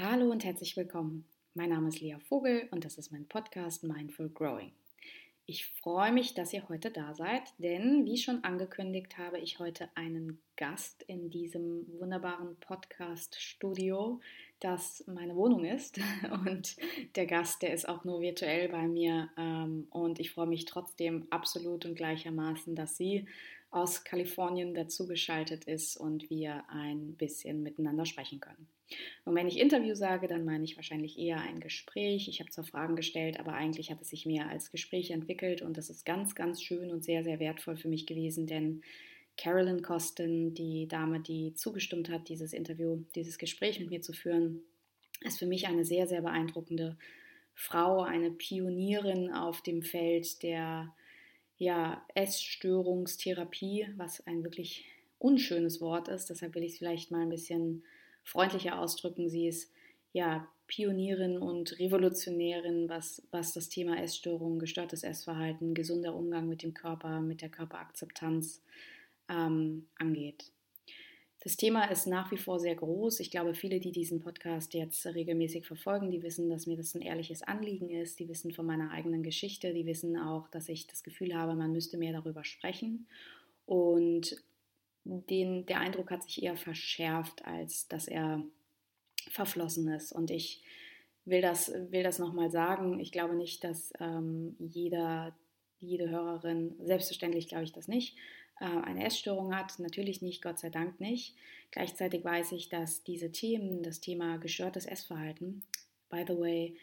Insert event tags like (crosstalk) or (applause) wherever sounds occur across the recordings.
Hallo und herzlich willkommen. Mein Name ist Lea Vogel und das ist mein Podcast Mindful Growing. Ich freue mich, dass ihr heute da seid, denn wie schon angekündigt, habe ich heute einen Gast in diesem wunderbaren Podcast-Studio, das meine Wohnung ist. (laughs) Und der Gast, der ist auch nur virtuell bei mir. Ähm, und ich freue mich trotzdem absolut und gleichermaßen, dass sie aus Kalifornien dazugeschaltet ist und wir ein bisschen miteinander sprechen können. Und wenn ich Interview sage, dann meine ich wahrscheinlich eher ein Gespräch. Ich habe zwar Fragen gestellt, aber eigentlich hat es sich mehr als Gespräch entwickelt und das ist ganz, ganz schön und sehr, sehr wertvoll für mich gewesen, denn Carolyn Costin, die Dame, die zugestimmt hat, dieses Interview, dieses Gespräch mit mir zu führen, ist für mich eine sehr, sehr beeindruckende Frau, eine Pionierin auf dem Feld der ja, Essstörungstherapie, was ein wirklich unschönes Wort ist. Deshalb will ich es vielleicht mal ein bisschen freundlicher ausdrücken. Sie ist ja Pionierin und Revolutionärin, was, was das Thema Essstörung, gestörtes Essverhalten, gesunder Umgang mit dem Körper, mit der Körperakzeptanz ähm, angeht. Das Thema ist nach wie vor sehr groß. Ich glaube, viele, die diesen Podcast jetzt regelmäßig verfolgen, die wissen, dass mir das ein ehrliches Anliegen ist. Die wissen von meiner eigenen Geschichte. Die wissen auch, dass ich das Gefühl habe, man müsste mehr darüber sprechen. Und den, der Eindruck hat sich eher verschärft, als dass er verflossen ist. Und ich will das, will das nochmal sagen. Ich glaube nicht, dass ähm, jeder, jede Hörerin, selbstverständlich glaube ich das nicht, äh, eine Essstörung hat. Natürlich nicht, Gott sei Dank nicht. Gleichzeitig weiß ich, dass diese Themen, das Thema gestörtes Essverhalten, by the way,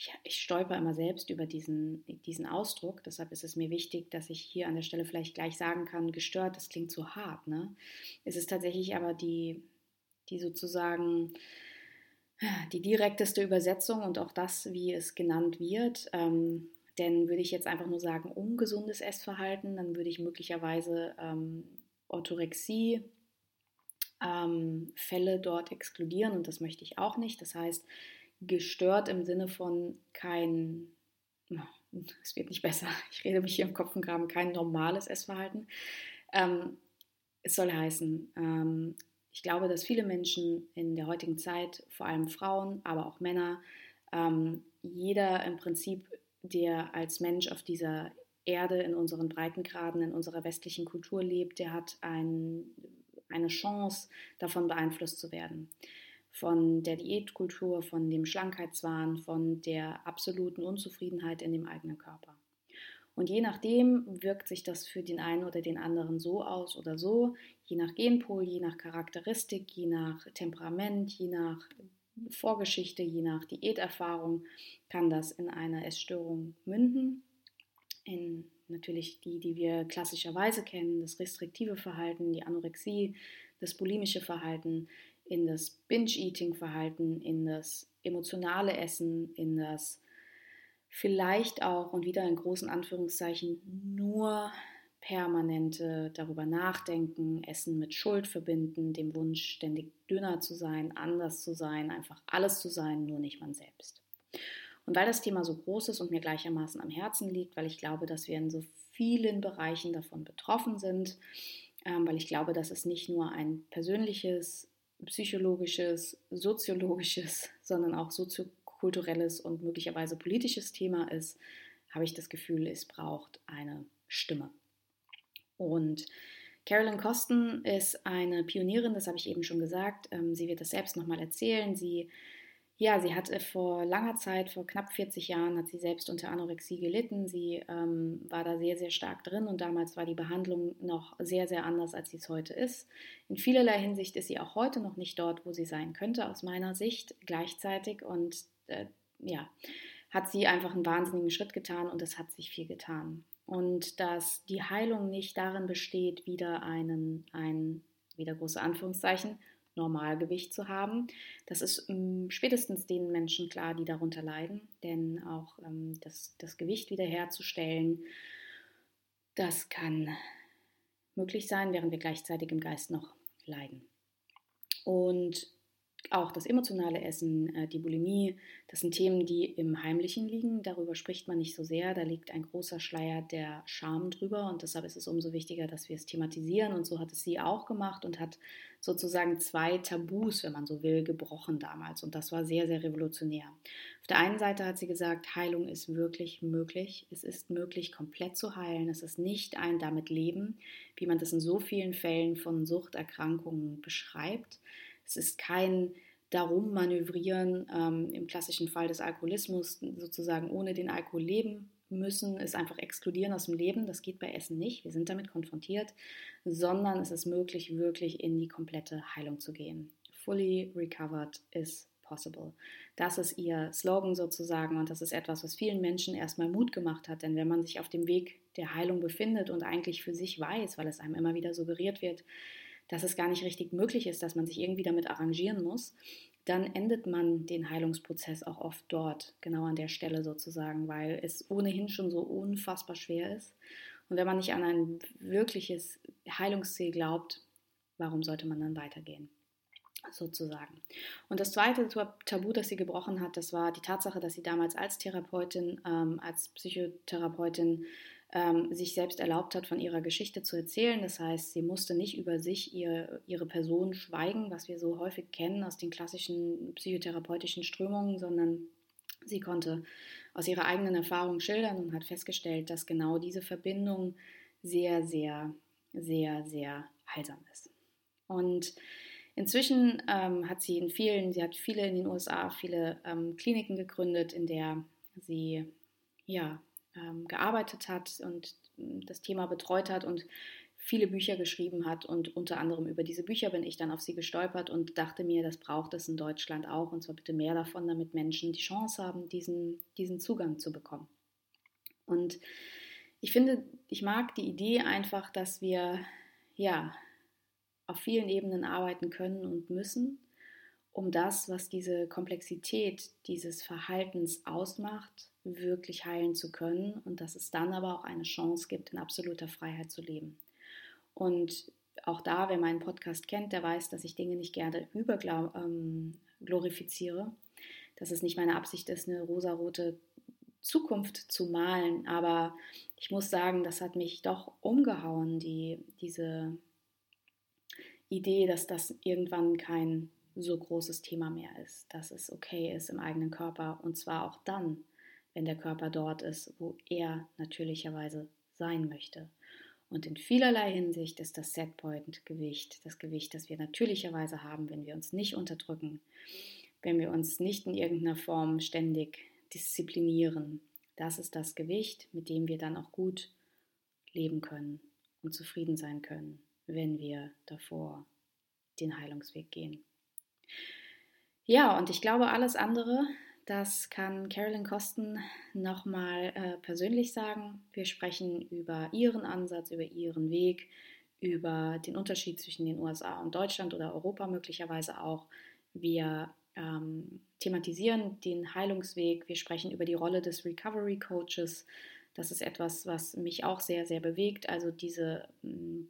ich, ich stolper immer selbst über diesen, diesen Ausdruck. Deshalb ist es mir wichtig, dass ich hier an der Stelle vielleicht gleich sagen kann, gestört, das klingt zu hart. Ne? Es ist tatsächlich aber die, die sozusagen die direkteste Übersetzung und auch das, wie es genannt wird. Ähm, denn würde ich jetzt einfach nur sagen, ungesundes Essverhalten, dann würde ich möglicherweise ähm, Orthorexie, ähm, Fälle dort exkludieren und das möchte ich auch nicht. Das heißt, gestört im Sinne von kein, es wird nicht besser, (laughs) ich rede mich hier im Kopf und Graben, kein normales Essverhalten. Ähm, es soll heißen, ähm, ich glaube, dass viele Menschen in der heutigen Zeit, vor allem Frauen, aber auch Männer, ähm, jeder im Prinzip, der als Mensch auf dieser Erde in unseren Breitengraden, in unserer westlichen Kultur lebt, der hat ein, eine Chance, davon beeinflusst zu werden von der Diätkultur, von dem Schlankheitswahn, von der absoluten Unzufriedenheit in dem eigenen Körper. Und je nachdem wirkt sich das für den einen oder den anderen so aus oder so, je nach Genpol, je nach Charakteristik, je nach Temperament, je nach Vorgeschichte, je nach Diäterfahrung kann das in eine Essstörung münden. In natürlich die, die wir klassischerweise kennen, das restriktive Verhalten, die Anorexie, das bulimische Verhalten, in das Binge-Eating-Verhalten, in das emotionale Essen, in das vielleicht auch und wieder in großen Anführungszeichen nur permanente darüber nachdenken, Essen mit Schuld verbinden, dem Wunsch, ständig dünner zu sein, anders zu sein, einfach alles zu sein, nur nicht man selbst. Und weil das Thema so groß ist und mir gleichermaßen am Herzen liegt, weil ich glaube, dass wir in so vielen Bereichen davon betroffen sind, ähm, weil ich glaube, dass es nicht nur ein persönliches psychologisches, soziologisches, (laughs) sondern auch soziokulturelles und möglicherweise politisches Thema ist, habe ich das Gefühl, es braucht eine Stimme. Und Carolyn Kosten ist eine Pionierin, das habe ich eben schon gesagt. Ähm, sie wird das selbst nochmal erzählen. Sie ja, sie hat vor langer Zeit, vor knapp 40 Jahren, hat sie selbst unter Anorexie gelitten. Sie ähm, war da sehr, sehr stark drin und damals war die Behandlung noch sehr, sehr anders, als sie es heute ist. In vielerlei Hinsicht ist sie auch heute noch nicht dort, wo sie sein könnte, aus meiner Sicht gleichzeitig. Und äh, ja, hat sie einfach einen wahnsinnigen Schritt getan und es hat sich viel getan. Und dass die Heilung nicht darin besteht, wieder einen, ein, wieder große Anführungszeichen, Normalgewicht zu haben. Das ist ähm, spätestens den Menschen klar, die darunter leiden, denn auch ähm, das, das Gewicht wiederherzustellen, das kann möglich sein, während wir gleichzeitig im Geist noch leiden. Und auch das emotionale Essen, äh, die Bulimie, das sind Themen, die im Heimlichen liegen. Darüber spricht man nicht so sehr. Da liegt ein großer Schleier der Scham drüber und deshalb ist es umso wichtiger, dass wir es thematisieren. Und so hat es sie auch gemacht und hat sozusagen zwei Tabus, wenn man so will, gebrochen damals. Und das war sehr, sehr revolutionär. Auf der einen Seite hat sie gesagt, Heilung ist wirklich möglich. Es ist möglich, komplett zu heilen. Es ist nicht ein damit Leben, wie man das in so vielen Fällen von Suchterkrankungen beschreibt es ist kein darum manövrieren, ähm, im klassischen Fall des Alkoholismus sozusagen ohne den Alkohol leben müssen, ist einfach exkludieren aus dem Leben. Das geht bei Essen nicht. Wir sind damit konfrontiert, sondern es ist möglich, wirklich in die komplette Heilung zu gehen. Fully recovered is possible. Das ist ihr Slogan sozusagen und das ist etwas, was vielen Menschen erstmal Mut gemacht hat. Denn wenn man sich auf dem Weg der Heilung befindet und eigentlich für sich weiß, weil es einem immer wieder suggeriert wird, dass es gar nicht richtig möglich ist, dass man sich irgendwie damit arrangieren muss, dann endet man den Heilungsprozess auch oft dort, genau an der Stelle sozusagen, weil es ohnehin schon so unfassbar schwer ist. Und wenn man nicht an ein wirkliches Heilungsziel glaubt, warum sollte man dann weitergehen? Sozusagen. Und das zweite Tabu, das sie gebrochen hat, das war die Tatsache, dass sie damals als Therapeutin, ähm, als Psychotherapeutin ähm, sich selbst erlaubt hat, von ihrer Geschichte zu erzählen. Das heißt, sie musste nicht über sich, ihr, ihre Person schweigen, was wir so häufig kennen aus den klassischen psychotherapeutischen Strömungen, sondern sie konnte aus ihrer eigenen Erfahrung schildern und hat festgestellt, dass genau diese Verbindung sehr, sehr, sehr, sehr heilsam ist. Und Inzwischen ähm, hat sie in vielen, sie hat viele in den USA, viele ähm, Kliniken gegründet, in der sie ja ähm, gearbeitet hat und hm, das Thema betreut hat und viele Bücher geschrieben hat und unter anderem über diese Bücher bin ich dann auf sie gestolpert und dachte mir, das braucht es in Deutschland auch und zwar bitte mehr davon, damit Menschen die Chance haben, diesen, diesen Zugang zu bekommen. Und ich finde, ich mag die Idee einfach, dass wir ja auf vielen Ebenen arbeiten können und müssen um das, was diese Komplexität dieses Verhaltens ausmacht, wirklich heilen zu können und dass es dann aber auch eine Chance gibt, in absoluter Freiheit zu leben. Und auch da, wer meinen Podcast kennt, der weiß, dass ich Dinge nicht gerne überglorifiziere, ähm, dass es nicht meine Absicht ist, eine rosarote Zukunft zu malen. Aber ich muss sagen, das hat mich doch umgehauen, die, diese Idee, dass das irgendwann kein so großes Thema mehr ist, dass es okay ist im eigenen Körper und zwar auch dann, wenn der Körper dort ist, wo er natürlicherweise sein möchte. Und in vielerlei Hinsicht ist das Setpoint-Gewicht, das Gewicht, das wir natürlicherweise haben, wenn wir uns nicht unterdrücken, wenn wir uns nicht in irgendeiner Form ständig disziplinieren. Das ist das Gewicht, mit dem wir dann auch gut leben können und zufrieden sein können, wenn wir davor den Heilungsweg gehen. Ja, und ich glaube, alles andere, das kann Carolyn Kosten nochmal äh, persönlich sagen. Wir sprechen über ihren Ansatz, über ihren Weg, über den Unterschied zwischen den USA und Deutschland oder Europa möglicherweise auch. Wir ähm, thematisieren den Heilungsweg. Wir sprechen über die Rolle des Recovery Coaches. Das ist etwas, was mich auch sehr, sehr bewegt. Also diese mh, mm,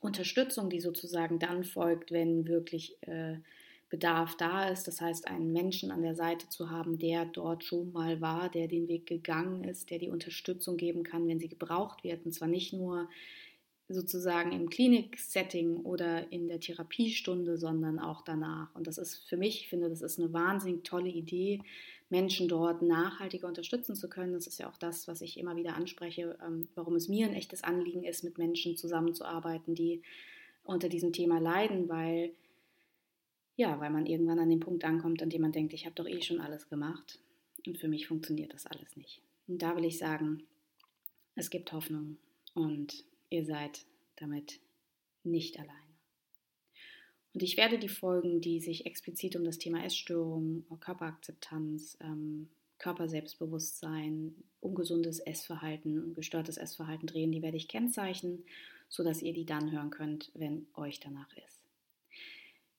Unterstützung, die sozusagen dann folgt, wenn wirklich äh, Bedarf da ist. Das heißt, einen Menschen an der Seite zu haben, der dort schon mal war, der den Weg gegangen ist, der die Unterstützung geben kann, wenn sie gebraucht wird. Und zwar nicht nur sozusagen im Klinik-Setting oder in der Therapiestunde, sondern auch danach. Und das ist für mich, ich finde, das ist eine wahnsinnig tolle Idee, Menschen dort nachhaltiger unterstützen zu können. Das ist ja auch das, was ich immer wieder anspreche, ähm, warum es mir ein echtes Anliegen ist, mit Menschen zusammenzuarbeiten, die unter diesem Thema leiden, weil ja, weil man irgendwann an den Punkt ankommt, an dem man denkt, ich habe doch eh schon alles gemacht und für mich funktioniert das alles nicht. Und da will ich sagen, es gibt Hoffnung und ihr seid damit nicht alleine. Und ich werde die Folgen, die sich explizit um das Thema Essstörung, Körperakzeptanz, ähm, Körperselbstbewusstsein, ungesundes Essverhalten, gestörtes Essverhalten drehen, die werde ich kennzeichnen, sodass ihr die dann hören könnt, wenn euch danach ist.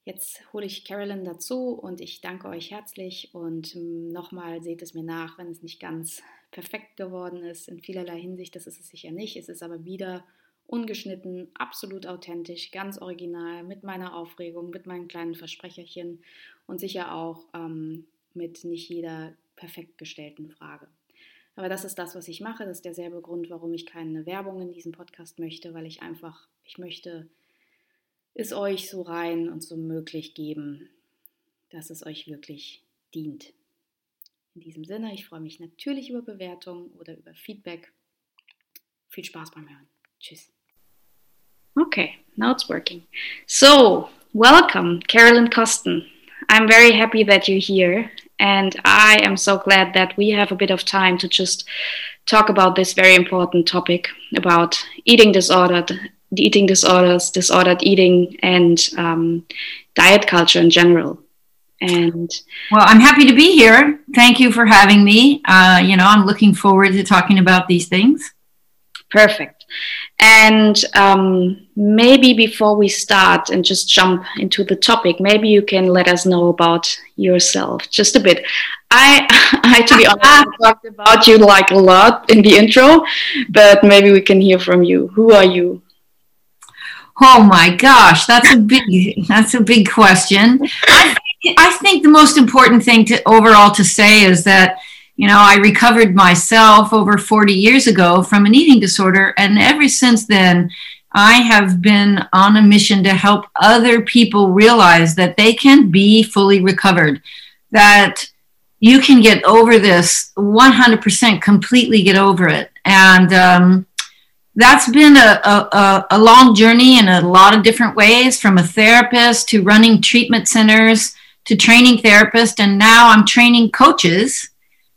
Jetzt hole ich Carolyn dazu und ich danke euch herzlich und ähm, nochmal seht es mir nach, wenn es nicht ganz perfekt geworden ist. In vielerlei Hinsicht, das ist es sicher nicht. Es ist aber wieder ungeschnitten, absolut authentisch, ganz original, mit meiner Aufregung, mit meinen kleinen Versprecherchen und sicher auch ähm, mit nicht jeder perfekt gestellten Frage. Aber das ist das, was ich mache. Das ist derselbe Grund, warum ich keine Werbung in diesem Podcast möchte, weil ich einfach, ich möchte es euch so rein und so möglich geben, dass es euch wirklich dient. In diesem Sinne, ich freue mich natürlich über Bewertungen oder über Feedback. Viel Spaß beim Hören. Tschüss. Okay, now it's working. So, welcome, Carolyn Kosten. I'm very happy that you're here, and I am so glad that we have a bit of time to just talk about this very important topic about eating disordered eating disorders, disordered eating, and um, diet culture in general. And well, I'm happy to be here. Thank you for having me. Uh, you know, I'm looking forward to talking about these things. Perfect. And um, maybe before we start and just jump into the topic, maybe you can let us know about yourself just a bit. I, (laughs) I to be honest, (laughs) I talked about you like a lot in the intro, but maybe we can hear from you. Who are you? Oh my gosh, that's a big (laughs) that's a big question. I think, I think the most important thing to overall to say is that you know I recovered myself over 40 years ago from an eating disorder and ever since then I have been on a mission to help other people realize that they can be fully recovered that you can get over this 100% completely get over it and um, that's been a, a, a, long journey in a lot of different ways from a therapist to running treatment centers to training therapists and now i'm training coaches.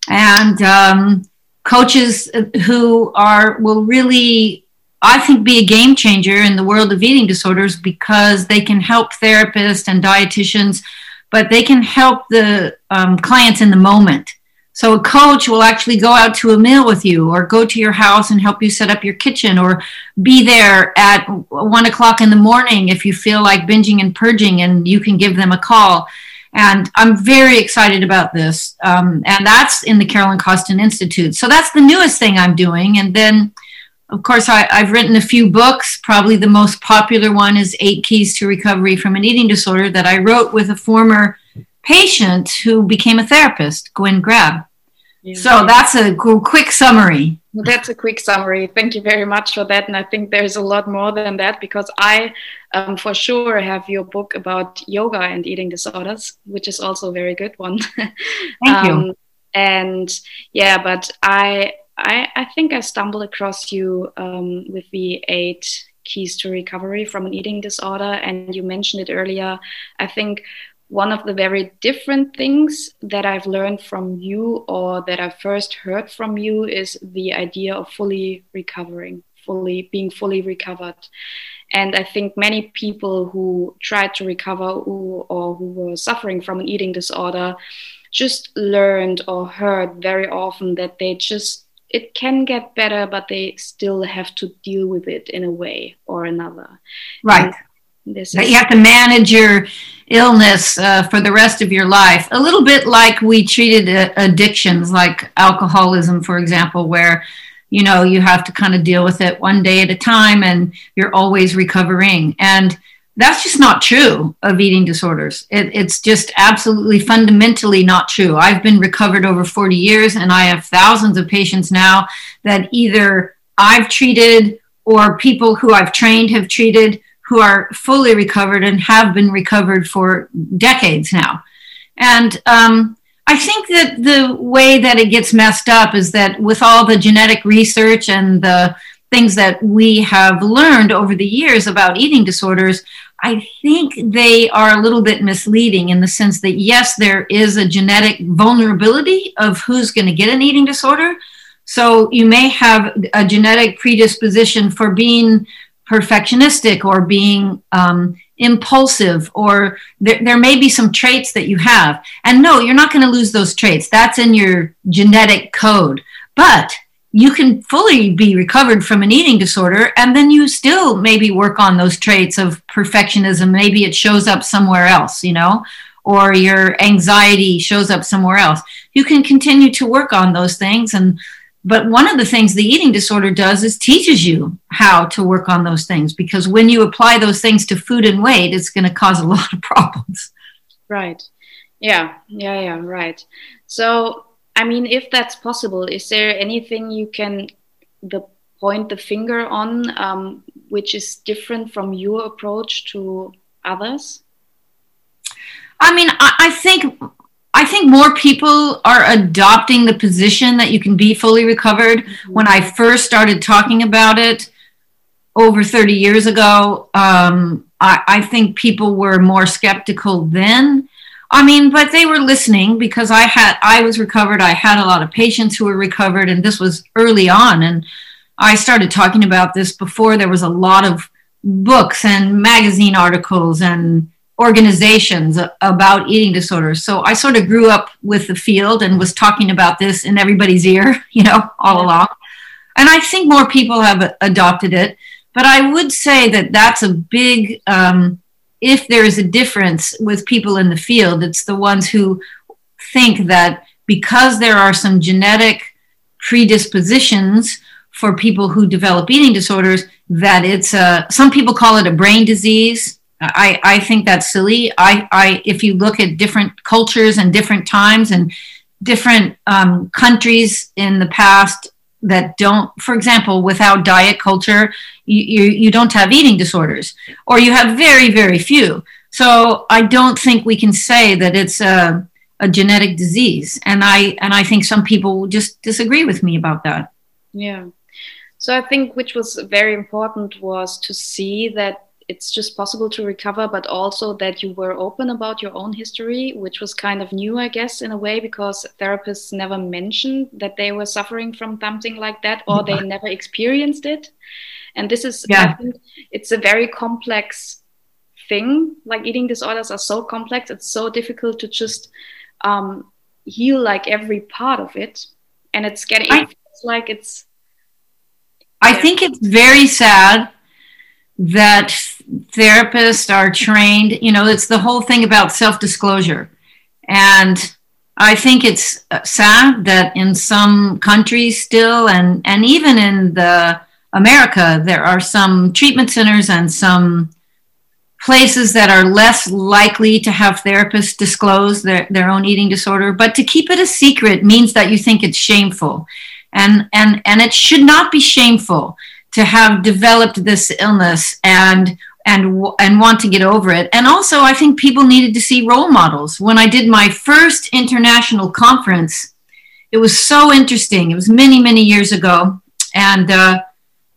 And um, coaches who are will really i think be a game changer in the world of eating disorders because they can help therapists and dietitians but they can help the um, clients in the moment so a coach will actually go out to a meal with you or go to your house and help you set up your kitchen or be there at one o'clock in the morning if you feel like binging and purging and you can give them a call. And I'm very excited about this. Um, and that's in the Carolyn Costin Institute. So that's the newest thing I'm doing. And then, of course, I, I've written a few books. Probably the most popular one is Eight Keys to Recovery from an Eating Disorder that I wrote with a former patient who became a therapist, Gwen Grabb. Yeah. So that's a quick summary. That's a quick summary. Thank you very much for that. And I think there's a lot more than that because I, um, for sure, have your book about yoga and eating disorders, which is also a very good one. (laughs) Thank um, you. And yeah, but I, I, I think I stumbled across you um, with the eight keys to recovery from an eating disorder, and you mentioned it earlier. I think one of the very different things that I've learned from you or that I first heard from you is the idea of fully recovering, fully being fully recovered. And I think many people who tried to recover or who were suffering from an eating disorder just learned or heard very often that they just it can get better, but they still have to deal with it in a way or another. Right. And this is- you have to manage your illness uh, for the rest of your life. A little bit like we treated uh, addictions, like alcoholism, for example, where you know you have to kind of deal with it one day at a time, and you're always recovering. And that's just not true of eating disorders. It, it's just absolutely fundamentally not true. I've been recovered over 40 years, and I have thousands of patients now that either I've treated or people who I've trained have treated who are fully recovered and have been recovered for decades now. And um, I think that the way that it gets messed up is that with all the genetic research and the things that we have learned over the years about eating disorders, I think they are a little bit misleading in the sense that, yes, there is a genetic vulnerability of who's going to get an eating disorder. So you may have a genetic predisposition for being perfectionistic or being um, impulsive or there, there may be some traits that you have. And no you're not going to lose those traits. That's in your genetic code. But you can fully be recovered from an eating disorder and then you still maybe work on those traits of perfectionism. Maybe it shows up somewhere else you know or your anxiety shows up somewhere else. You can continue to work on those things and but one of the things the eating disorder does is teaches you how to work on those things because when you apply those things to food and weight, it's going to cause a (laughs) lot of problems. Right. Yeah. Yeah. Yeah. Right. So, I mean, if that's possible, is there anything you can the point the finger on um, which is different from your approach to others? I mean, I, I think I think more people are adopting the position that you can be fully recovered. Mm-hmm. When I first started talking about it over 30 years ago, um, I, I, think people were more skeptical then. I mean, but they were listening because I had I was recovered. I had a lot of patients who were recovered, and this was early on. And I started talking about this before there was a lot of books and magazine articles and organizations about eating disorders. So I sort of grew up with the field and was talking about this in everybody's ear, (laughs) you know, all yeah. along. And I think more people have adopted it. But I would say that that's a big, um, if there is a difference with people in the field, it's the ones who think that because there are some genetic predispositions for people who develop eating disorders, that it's a, some people call it a brain disease I, I think that's silly. I, I, if you look at different cultures and different times and different um, countries in the past that don't, for example, without diet culture, you, you, you don't have eating disorders, or you have very, very few. So I don't think we can say that it's a, a genetic disease. And I, and I think some people will just disagree with me about that. Yeah. So I think which was very important was to see that it's just possible to recover, but also that you were open about your own history, which was kind of new, I guess, in a way, because therapists never mentioned that they were suffering from something like that or they never experienced it. And this is, yeah. it's a very complex thing. Like eating disorders are so complex, it's so difficult to just um, heal like every part of it. And it's getting, I, it's like it's. I yeah. think it's very sad that therapists are trained. You know, it's the whole thing about self disclosure. And I think it's sad that in some countries still, and, and even in the America, there are some treatment centers and some places that are less likely to have therapists disclose their, their own eating disorder. But to keep it a secret means that you think it's shameful. And, and, and it should not be shameful to have developed this illness and and and want to get over it. And also i think people needed to see role models. When i did my first international conference it was so interesting. It was many many years ago. And uh,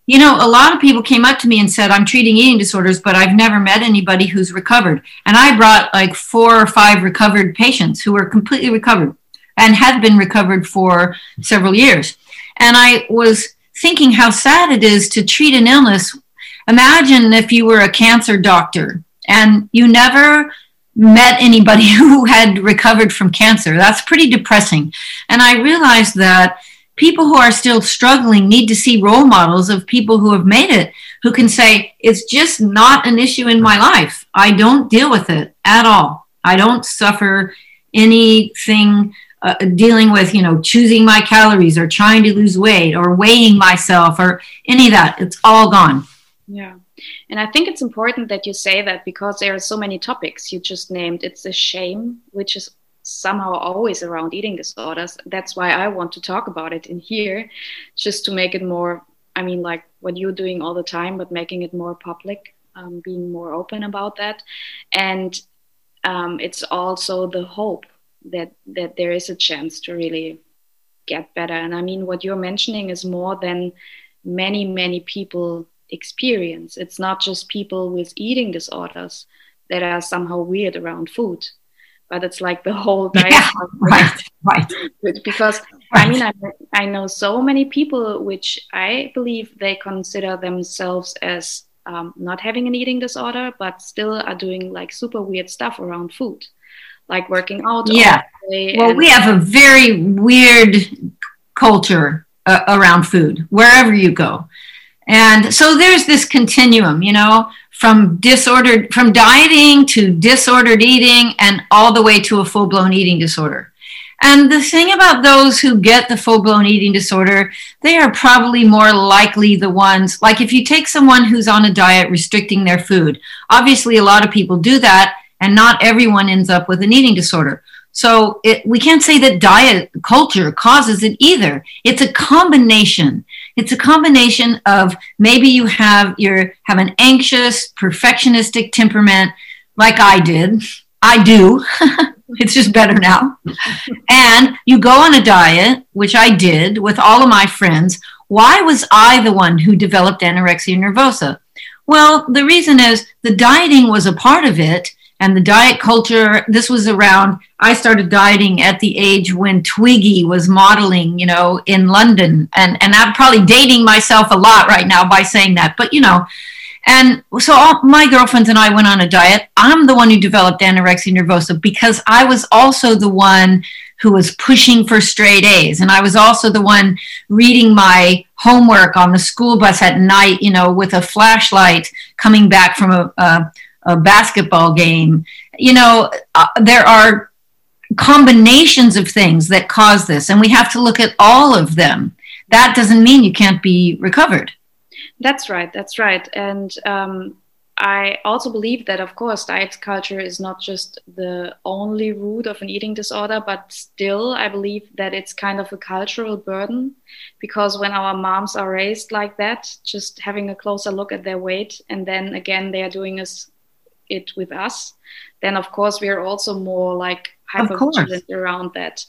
you know a lot of people came up to me and said i'm treating eating disorders but i've never met anybody who's recovered. And i brought like four or five recovered patients who were completely recovered and had been recovered for several years. And i was thinking how sad it is to treat an illness. Imagine if you were a cancer doctor and you never met anybody (laughs) who had recovered from cancer. That's pretty depressing. And I realized that people who are still struggling need to see role models of people who have made it, who can say, it's just not an issue in my life. I don't deal with it at all. I don't suffer anything uh, dealing with you know choosing my calories or trying to lose weight or weighing myself or any of that it's all gone yeah. And i think it's important that you say that because there are so many topics you just named it's a shame which is somehow always around eating disorders. That's why i want to talk about it in here just to make it more i mean like what you're doing all the time but making it more public um, being more open about that. And um, it's also the hope that that there is a chance to really get better. And I mean, what you're mentioning is more than many many people experience. It's not just people with eating disorders that are somehow weird around food, but it's like the whole diet. (laughs) Yeah, right, right. Because right. I mean, I, I know so many people which I believe they consider themselves as um, not having an eating disorder, but still are doing like super weird stuff around food like working out. Yeah. Well, we have a very weird culture uh, around food wherever you go. And so there's this continuum, you know, from disordered, from dieting to disordered eating and all the way to a full blown eating disorder. And the thing about those who get the full blown eating disorder, they are probably more likely the ones, like if you take someone who's on a diet restricting their food, obviously a lot of people do that, and not everyone ends up with an eating disorder. So it, we can't say that diet culture causes it either. It's a combination. It's a combination of maybe you have you have an anxious, perfectionistic temperament, like I did. I do. (laughs) it's just better now. and you go on a diet, which I did with all of my friends. Why was I the one who developed anorexia nervosa? Well, the reason is the dieting was a part of it, and the diet culture this was around i started dieting at the age when twiggy was modeling you know in london. And and i'm probably dating myself a lot right now by saying that but you know. And so all, my girlfriends and i went on a diet. I'm the one who developed anorexia nervosa because i was also the one who was pushing for straight a's. And i was also the one reading my homework on the school bus at night you know with a flashlight coming back from a, a a basketball game. You know, uh, there are combinations of things that cause this, and we have to look at all of them. That doesn't mean you can't be recovered. That's right. That's right. And um, I also believe that, of course, diet culture is not just the only root of an eating disorder, but still, I believe that it's kind of a cultural burden because when our moms are raised like that, just having a closer look at their weight, and then again, they are doing us it with us, then of course we are also more like hyper vigilant around that.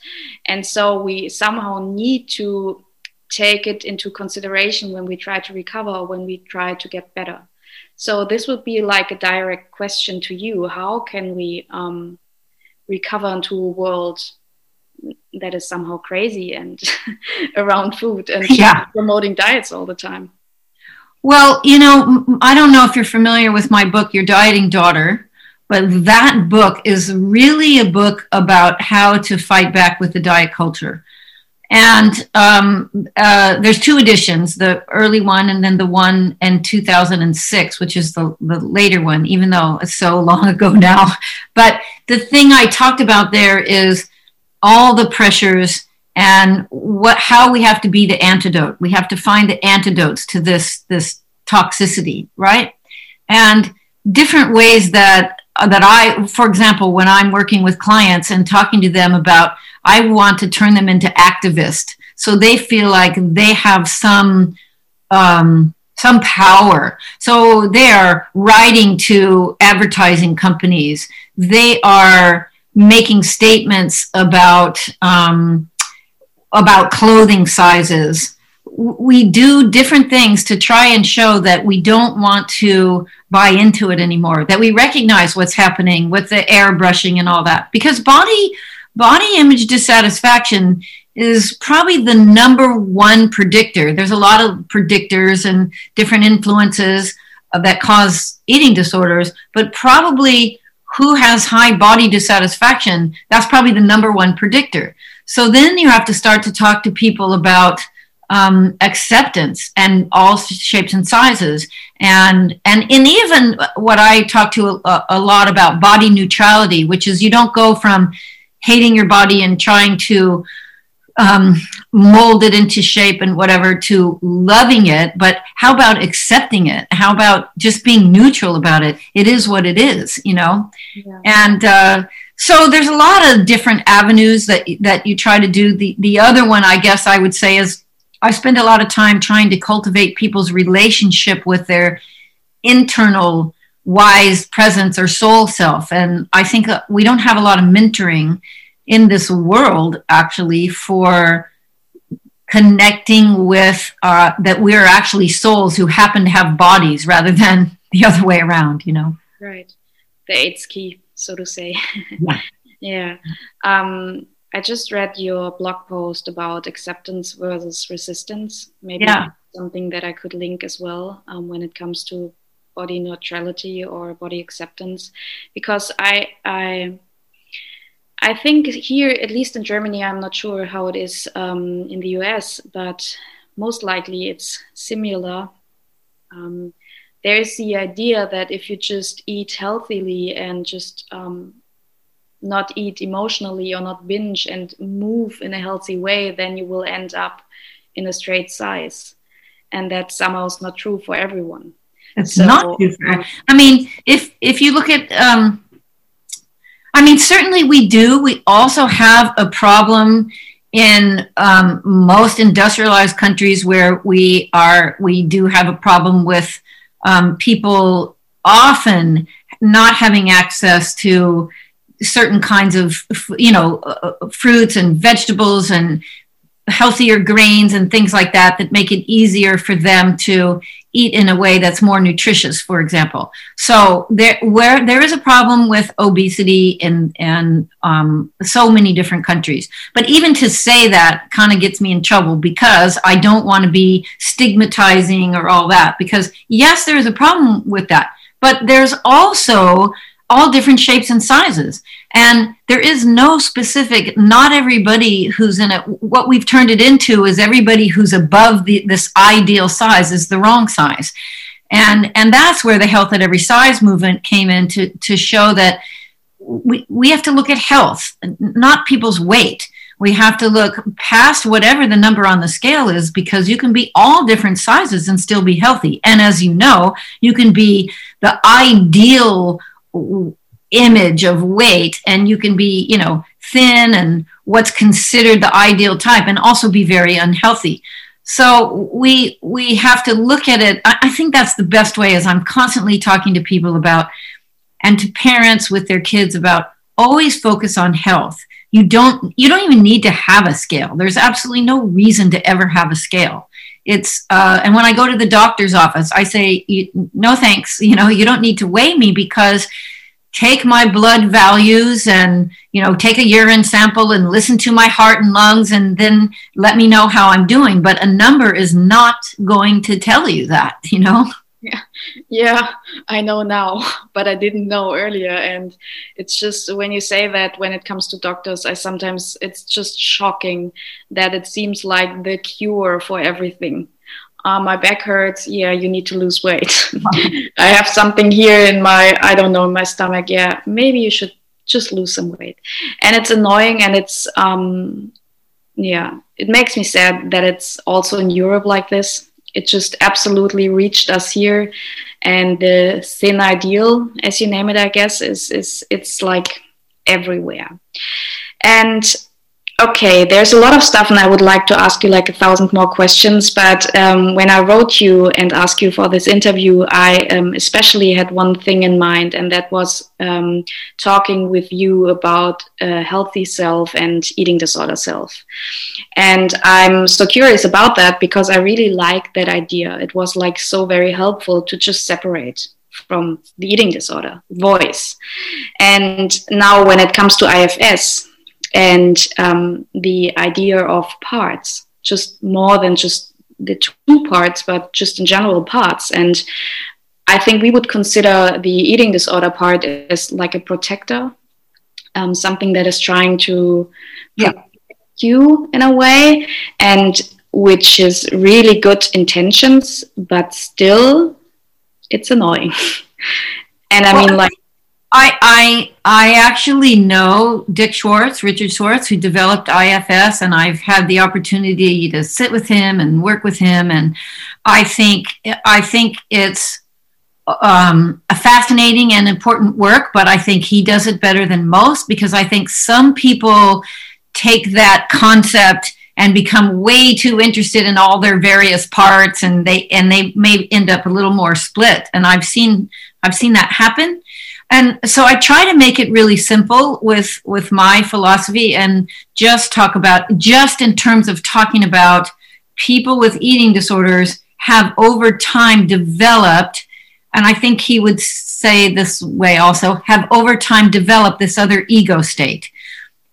And so we somehow need to take it into consideration when we try to recover, when we try to get better. So this would be like a direct question to you: How can we um, recover into a world that is somehow crazy and (laughs) around food and yeah. promoting diets all the time? Well, you know, I don't know if you're familiar with my book, Your Dieting Daughter, but that book is really a book about how to fight back with the diet culture. And um, uh, there's two editions the early one and then the one in 2006, which is the, the later one, even though it's so (laughs) long ago now. But the thing I talked about there is all the pressures and what how we have to be the antidote. We have to find the antidotes to this this toxicity right? And different ways that that i for example when i'm working with clients and talking to them about i want to turn them into activists. So they feel like they have some um, some power. So they are writing to advertising companies. They are making statements about um, about clothing sizes. We do different things to try and show that we don't want to buy into it anymore, that we recognize what's happening with the airbrushing and all that. Because body body image dissatisfaction is probably the number one predictor. There's a lot of predictors and different influences that cause eating disorders, but probably who has high body dissatisfaction, that's probably the number one predictor. So then you have to start to talk to people about um, acceptance and all shapes and sizes, and and in even what I talk to a, a lot about body neutrality, which is you don't go from hating your body and trying to um, mold it into shape and whatever to loving it, but how about accepting it? How about just being neutral about it? It is what it is, you know? Yeah. And uh, so there's a lot of different avenues that that you try to do. The the other one, I guess, I would say is I spend a lot of time trying to cultivate people's relationship with their internal wise presence or soul self. And I think we don't have a lot of mentoring in this world actually for connecting with uh, that we're actually souls who happen to have bodies rather than (laughs) the other way around. You know. Right. The eight's key so to say. Yeah. (laughs) yeah. Um, I just read your blog post about acceptance versus resistance. Maybe yeah. something that I could link as well um, when it comes to body neutrality or body acceptance, because I I I think here, at least in Germany, I'm not sure how it is um, in the US, but most likely it's similar. Um, there's the idea that if you just eat healthily and just um, not eat emotionally or not binge and move in a healthy way, then you will end up in a straight size. And that somehow is not true for everyone. It's so, not true for. I mean, if if you look at, um, I mean, certainly we do. We also have a problem in um, most industrialized countries where we are. We do have a problem with um, people often not having access to certain kinds of you know uh, uh, fruits and vegetables and healthier grains and things like that that make it easier for them to eat in a way that's more nutritious for example. So there where there is a problem with obesity in in um, so many different countries. But even to say that kind of gets me in trouble because i don't want to be stigmatizing or all that because yes there is a problem with that. But there's also all different shapes and sizes. And there is no specific, not everybody who's in it. What we've turned it into is everybody who's above the, this ideal size is the wrong size. And, and that's where the health at every size movement came in to, to show that we, we have to look at health, not people's weight. We have to look past whatever the number on the scale is because you can be all different sizes and still be healthy. And as you know, you can be the ideal image of weight and you can be you know thin and what's considered the ideal type and also be very unhealthy. So we we have to look at it. I think that's the best way is i'm constantly talking to people about and to parents with their kids about always focus on health. You don't you don't even need to have a scale. There's absolutely no reason to ever have a scale. It's uh, and when i go to the doctor's office i say no thanks. You know you don't need to weigh me because take my blood values and you know take a urine sample and listen to my heart and lungs and then let me know how i'm doing. But a number is not going to tell you that (laughs) you know? Yeah. Yeah i know now (laughs) but i didn't know earlier. And it's just when you say that when it comes to doctors i sometimes it's just shocking that it seems like the cure for everything uh, my back hurts. Yeah you need to lose weight. (laughs) I have something here in my i don't know my stomach. Yeah maybe you should just lose some weight. And it's annoying and it's um yeah it makes me sad that it's also in europe like this. It just absolutely reached us here. And the thin ideal as you name it i guess is is it's like everywhere. And Okay, there's a lot of stuff, and I would like to ask you like a thousand more questions. But um, when I wrote you and asked you for this interview, I um, especially had one thing in mind, and that was um, talking with you about a healthy self and eating disorder self. And I'm so curious about that because I really like that idea. It was like so very helpful to just separate from the eating disorder voice. And now, when it comes to IFS, and um, the idea of parts, just more than just the two parts, but just in general parts. And I think we would consider the eating disorder part as like a protector, um, something that is trying to yeah. you in a way, and which is really good intentions, but still it's annoying. (laughs) and I mean, like, I, I I actually know Dick Schwartz, Richard Schwartz, who developed IFS, and I've had the opportunity to sit with him and work with him, and I think I think it's um, a fascinating and important work, but I think he does it better than most because I think some people take that concept and become way too interested in all their various parts, and they and they may end up a little more split. And I've seen I've seen that happen and so i try to make it really simple with with my philosophy and just talk about just in terms of talking about people with eating disorders have over time developed and i think he would say this way also have over time developed this other ego state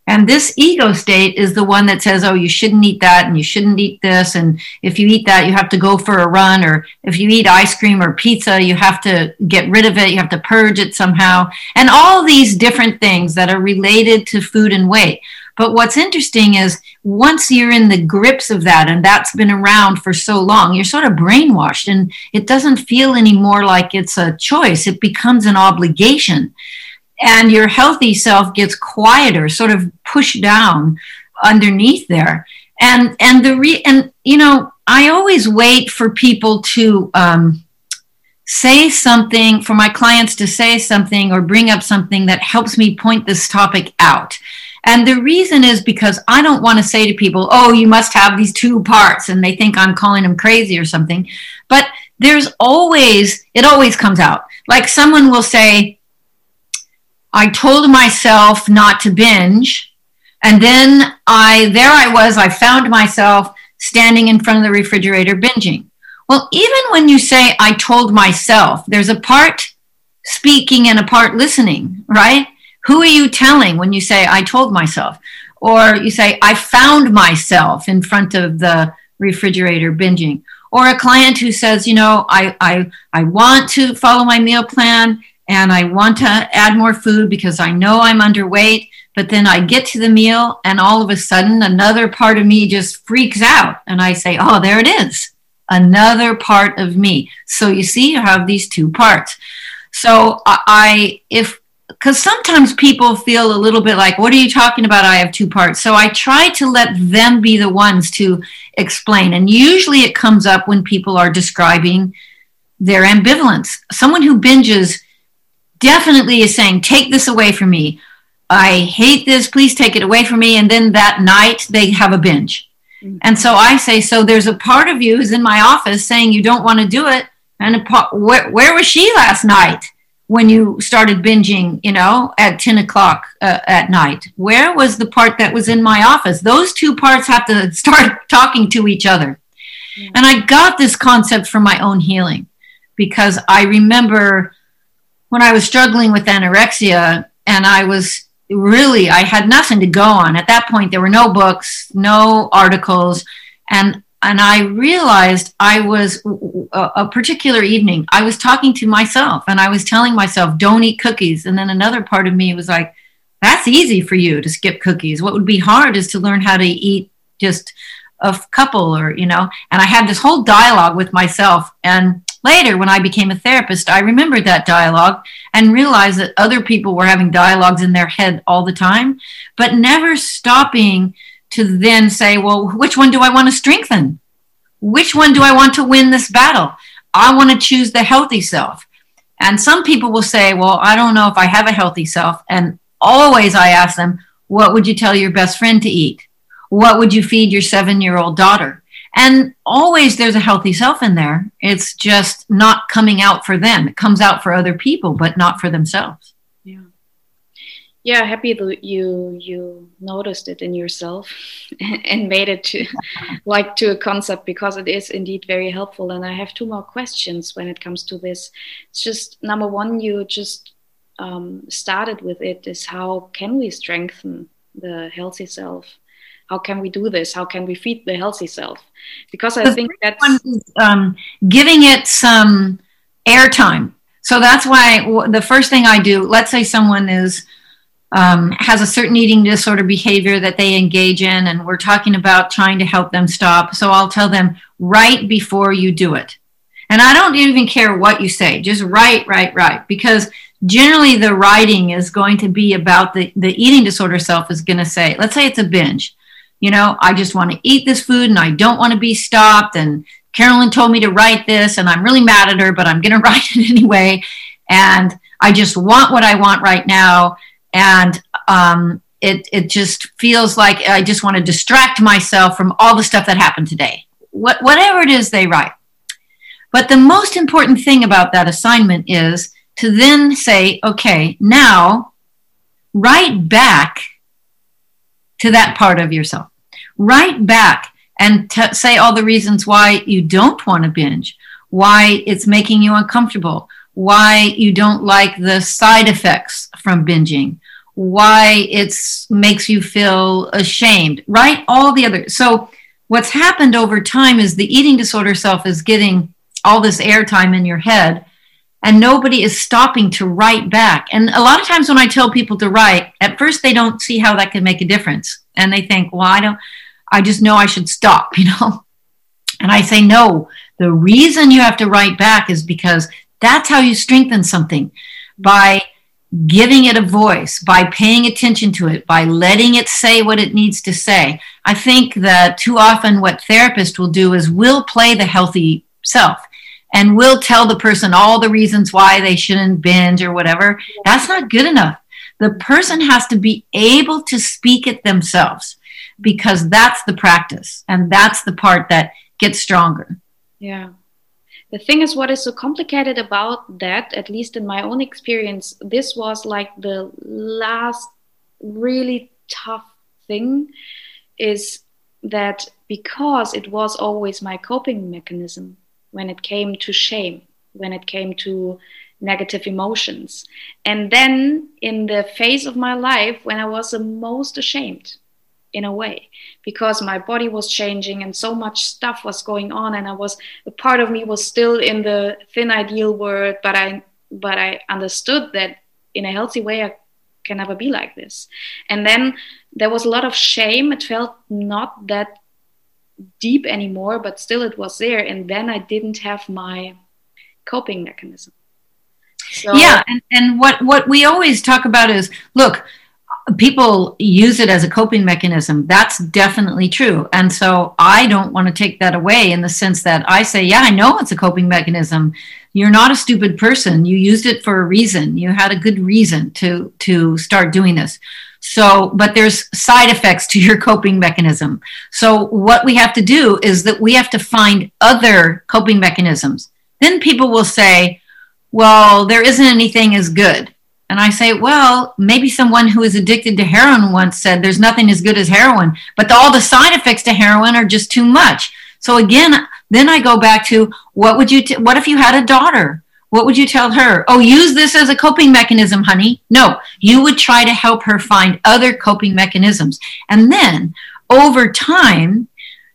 and this ego state is the one that says, oh, you shouldn't eat that and you shouldn't eat this. And if you eat that, you have to go for a run. Or if you eat ice cream or pizza, you have to get rid of it. You have to purge it somehow. And all these different things that are related to food and weight. But what's interesting is once you're in the grips of that and that's been around for so long, you're sort of brainwashed and it doesn't feel anymore like it's a choice. It becomes an obligation. And your healthy self gets quieter, sort of pushed down underneath there. And and the re and you know, I always wait for people to um, say something for my clients to say something or bring up something that helps me point this topic out. And the reason is because I don't want to say to people, oh, you must have these two parts, and they think I'm calling them crazy or something. But there's always, it always comes out. Like someone will say, I told myself not to binge. And then I, there I was, I found myself standing in front of the refrigerator binging. Well, even when you say, I told myself, there's a part speaking and a part listening, right? Who are you telling when you say, I told myself? Or you say, I found myself in front of the refrigerator binging. Or a client who says, you know, I, I, I want to follow my meal plan and I want to add more food because I know I'm underweight. But then I get to the meal and all of a sudden another part of me just freaks out. And I say, oh, there it is. Another part of me. So you see, you have these two parts. So I, if, because sometimes people feel a little bit like, what are you talking about? I have two parts. So I try to let them be the ones to explain. And usually it comes up when people are describing their ambivalence. Someone who binges definitely is saying, Take this away from me. I hate this. Please take it away from me. And then that night they have a binge. Mm-hmm. And so I say, So there's a part of you who's in my office saying you don't want to do it. And a part, where, where was she last night when you started binging, you know, at 10 o'clock uh, at night? Where was the part that was in my office? Those two parts have to (laughs) start talking to each other. Mm-hmm. And I got this concept from my own healing because I remember when I was struggling with anorexia and I was really, I had nothing to go on. At that point, there were no books, no articles. And, and I realized I was a, a particular evening, I was talking to myself and I was telling myself, don't eat cookies. And then another part of me was like, that's easy for you to skip cookies. What would be hard is to learn how to eat just a couple or, you know, and I had this whole dialogue with myself. And Later, when I became a therapist, I remembered that dialogue and realized that other people were having dialogues in their head all the time, but never stopping to then say, well, which one do I want to strengthen? Which one do I want to win this battle? I want to choose the healthy self. And some people will say, well, I don't know if I have a healthy self. And always I ask them, what would you tell your best friend to eat? What would you feed your seven year old daughter? And always there's a healthy self in there. It's just not coming out for them. It comes out for other people, but not for themselves. Yeah. Yeah, happy that you you noticed it in yourself (laughs) and made it to (laughs) like to a concept because it is indeed very helpful. And I have two more questions when it comes to this. It's just number one, you just um, started with it is how can we strengthen the healthy self? How can we do this? How can we feed the healthy self? Because i think that's um, giving it some airtime. So that's why the first thing i do let's say someone is um, has a certain eating disorder behavior that they engage in and we're talking about trying to help them stop so i'll tell them right before you do it. And i don't even care what you say just write write, write, because generally the writing is going to be about the, the eating disorder self is going to say let's say it's a binge you know, I just want to eat this food and I don't want to be stopped. And Carolyn told me to write this and I'm really mad at her, but I'm going (laughs) to write it anyway. And I just want what I want right now. And um, it, it just feels like I just want to distract myself from all the stuff that happened today. What, whatever it is they write. But the most important thing about that assignment is to then say, okay, now write back to that part of yourself. Write back and t- say all the reasons why you don't want to binge, why it's making you uncomfortable, why you don't like the side effects from binging, why it makes you feel ashamed. Write all the other. So what's happened over time is the eating disorder self is getting all this airtime in your head and nobody is stopping to write back. And a lot of times when I tell people to write, at first they don't see how that can make a difference. And they think, well, I don't, I just know I should stop, (laughs) you know? And I say, no, the reason you have to write back is because that's how you strengthen something by giving it a voice, by paying attention to it, by letting it say what it needs to say. I think that too often what therapists will do is we'll play the healthy self and we'll tell the person all the reasons why they shouldn't binge or whatever. That's not good enough. The person has to be able to speak it themselves because that's the practice and that's the part that gets stronger. Yeah. The thing is, what is so complicated about that, at least in my own experience, this was like the last really tough thing is that because it was always my coping mechanism when it came to shame, when it came to negative emotions. And then in the phase of my life when I was the most ashamed, in a way, because my body was changing and so much stuff was going on, and I was a part of me was still in the thin ideal world, but I but I understood that in a healthy way I can never be like this. And then there was a lot of shame. It felt not that deep anymore, but still it was there. And then I didn't have my coping mechanism. So, yeah, and, and what what we always talk about is look, people use it as a coping mechanism. That's definitely true. And so I don't want to take that away in the sense that I say, yeah, I know it's a coping mechanism. You're not a stupid person. You used it for a reason. You had a good reason to to start doing this. So, but there's side effects to your coping mechanism. So what we have to do is that we have to find other coping mechanisms. Then people will say, well, there isn't anything as good. And I say, well, maybe someone who is addicted to heroin once said there's nothing as good as heroin, but all the side effects to heroin are just too much. So again, then I go back to what would you, t- what if you had a daughter? What would you tell her? Oh, use this as a coping mechanism, honey. No, you would try to help her find other coping mechanisms. And then over time,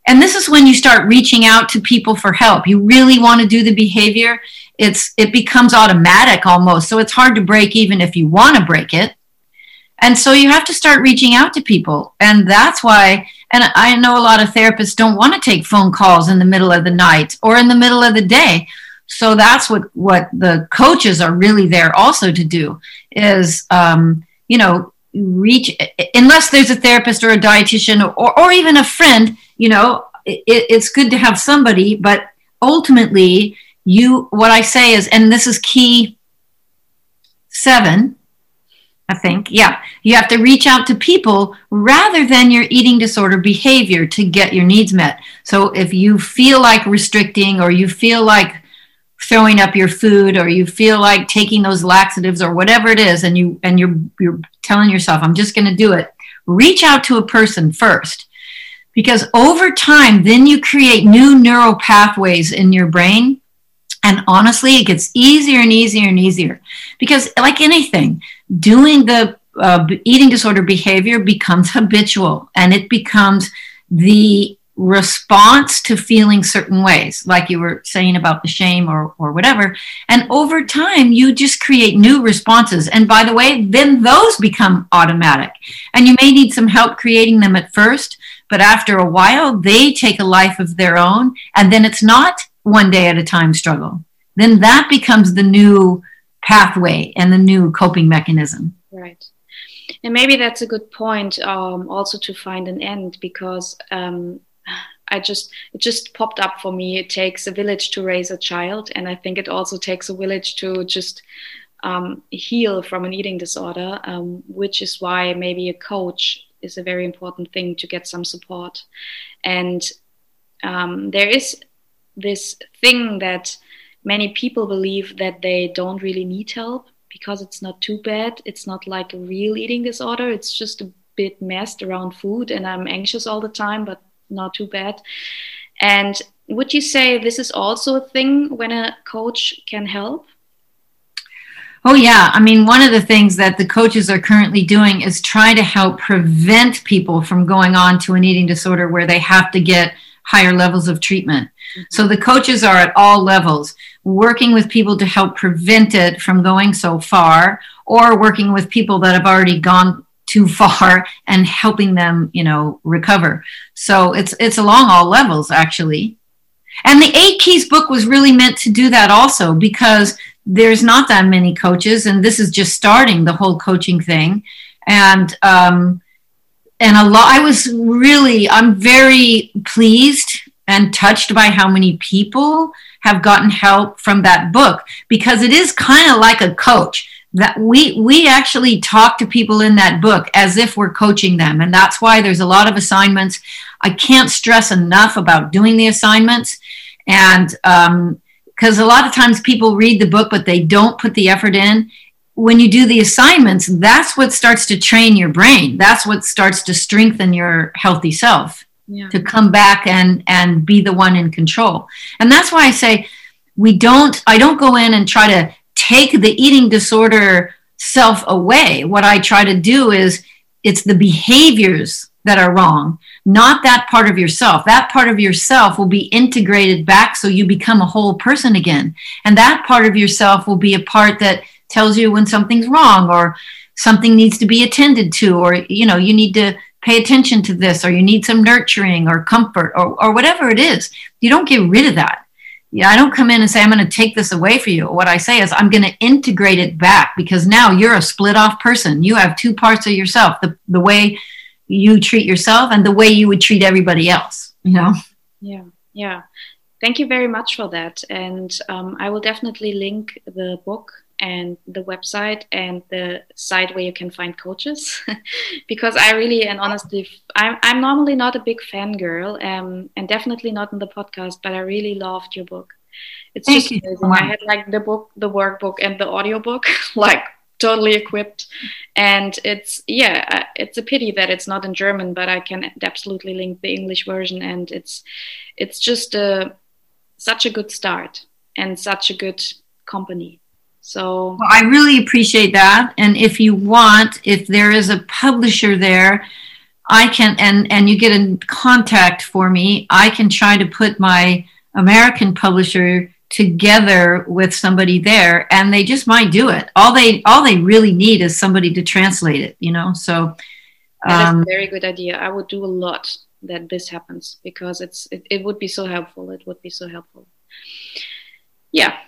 and this is when you start reaching out to people for help. You really want to do the behavior it's it becomes automatic almost so it's hard to break even if you want to break it and so you have to start reaching out to people and that's why and i know a lot of therapists don't want to take phone calls in the middle of the night or in the middle of the day so that's what what the coaches are really there also to do is um, you know reach unless there's a therapist or a dietitian or, or even a friend you know it, it's good to have somebody but ultimately you what i say is and this is key seven i think yeah you have to reach out to people rather than your eating disorder behavior to get your needs met. So if you feel like restricting or you feel like throwing up your food or you feel like taking those laxatives or whatever it is and you and you're you're telling yourself i'm just going to do it reach out to a person first. Because over time then you create new neural pathways in your brain and honestly, it gets easier and easier and easier. Because, like anything, doing the uh, eating disorder behavior becomes (laughs) habitual and it becomes the response to feeling certain ways, like you were saying about the shame or, or whatever. And over time, you just create new responses. And by the way, then those become automatic. And you may need some help creating them at first, but after a while, they take a life of their own. And then it's not one day at a time struggle. Then that becomes the new pathway and the new coping mechanism. Right. And maybe that's a good point um, also to find an end because um, I just it just popped up for me. It takes a village to raise a child, and I think it also takes a village to just um, heal from an eating disorder, um, which is why maybe a coach is a very important thing to get some support. And um, there is this thing that many people believe that they don't really need help because it's not too bad. It's not like a real eating disorder. It's just a bit messed around food and I'm anxious all the time, but not too bad. And would you say this is also a thing when a coach can help? Oh, yeah. I mean, one of the things that the coaches are currently doing is try to help prevent people from going on to an eating disorder where they have to get higher levels of treatment. Mm-hmm. So the coaches are at all levels, working with people to help prevent it from going so far, or working with people that have already gone too far and helping them, you know, recover. So it's it's along all levels actually. And the Eight Keys book was really meant to do that also because there's not that many coaches, and this is just starting the whole coaching thing. And um, and a lot, I was really, I'm very pleased and touched by how many people have gotten help from that book because it is kind of like a coach that we we actually talk to people in that book as if we're coaching them. And that's why there's a lot of assignments. I can't stress enough about doing the assignments. And because um, a lot of times people read the book but they don't put the effort in. When you do the assignments that's what starts to train your brain. That's what starts to strengthen your healthy self yeah. to come back and and be the one in control. And that's why i say we don't i don't go in and try to take the eating disorder self away. What I try to do is it's the behaviors that are wrong, not that part of yourself. That part of yourself will be integrated back so you become a whole person again. And that part of yourself will be a part that tells you when something's wrong or something needs to be attended to or you know you need to pay attention to this or you need some nurturing or comfort or, or whatever it is you don't get rid of that yeah, I don't come in and say, I'm going to take this away for you. What I say is, I'm going to integrate it back because now you're a split off person. You have two parts of yourself the, the way you treat yourself and the way you would treat everybody else, you know? Yeah, yeah. Thank you very much for that. And um, I will definitely link the book and the website and the site where you can find coaches. (laughs) Because I really and honestly I'm, I'm normally not a big fangirl um, and definitely not in the podcast but I really loved your book. It's Thank just amazing. I had like the book the workbook and the audiobook (laughs) like totally equipped. And it's yeah uh, it's a pity that it's not in German but I can absolutely link the English version and it's it's just a such a good start and such a good company so well, I really appreciate that. And if you want, if there is a publisher there, I can and and you get in contact for me, I can try to put my American publisher together with somebody there and they just might do it. All they all they really need is somebody to translate it, you know. So um, is a very good idea. I would do a lot that this happens because it's it, it would be so helpful. It would be so helpful. Yeah,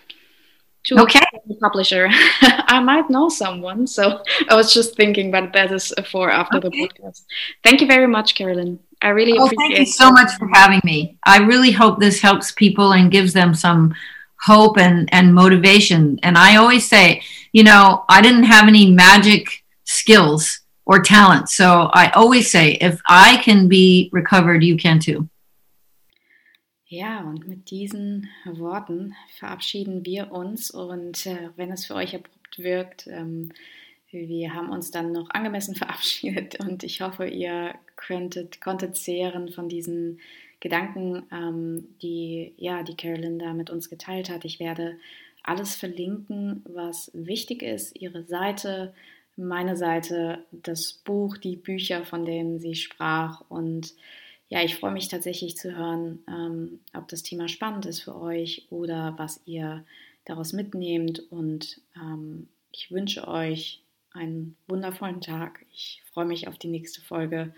to okay. a publisher. (laughs) I might know someone, so (laughs) I was just thinking, but that is for after okay. the podcast. Thank you very much, Carolyn. I really oh, appreciate. Thank you so much for having me. I really hope this helps people and gives them some hope and and motivation. And I always say, you know, I didn't have any magic skills or talent, so I always say, if I can be recovered, you can too. Ja, und mit diesen Worten verabschieden wir uns. Und äh, wenn es für euch abrupt wirkt, ähm, wir haben uns dann noch angemessen (laughs) verabschiedet und ich hoffe, ihr könntet, konntet zehren von diesen Gedanken, ähm, die, ja, die Carolyn da mit uns geteilt hat. Ich werde alles verlinken, was wichtig ist. Ihre Seite, meine Seite, das Buch, die Bücher, von denen sie sprach und ja, ich freue mich tatsächlich zu hören, ähm, ob das Thema spannend ist für euch oder was ihr daraus mitnehmt. Und ähm, ich wünsche euch einen wundervollen Tag. Ich freue mich auf die nächste Folge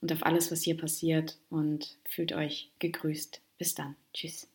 und auf alles, was hier passiert und fühlt euch gegrüßt. Bis dann. Tschüss.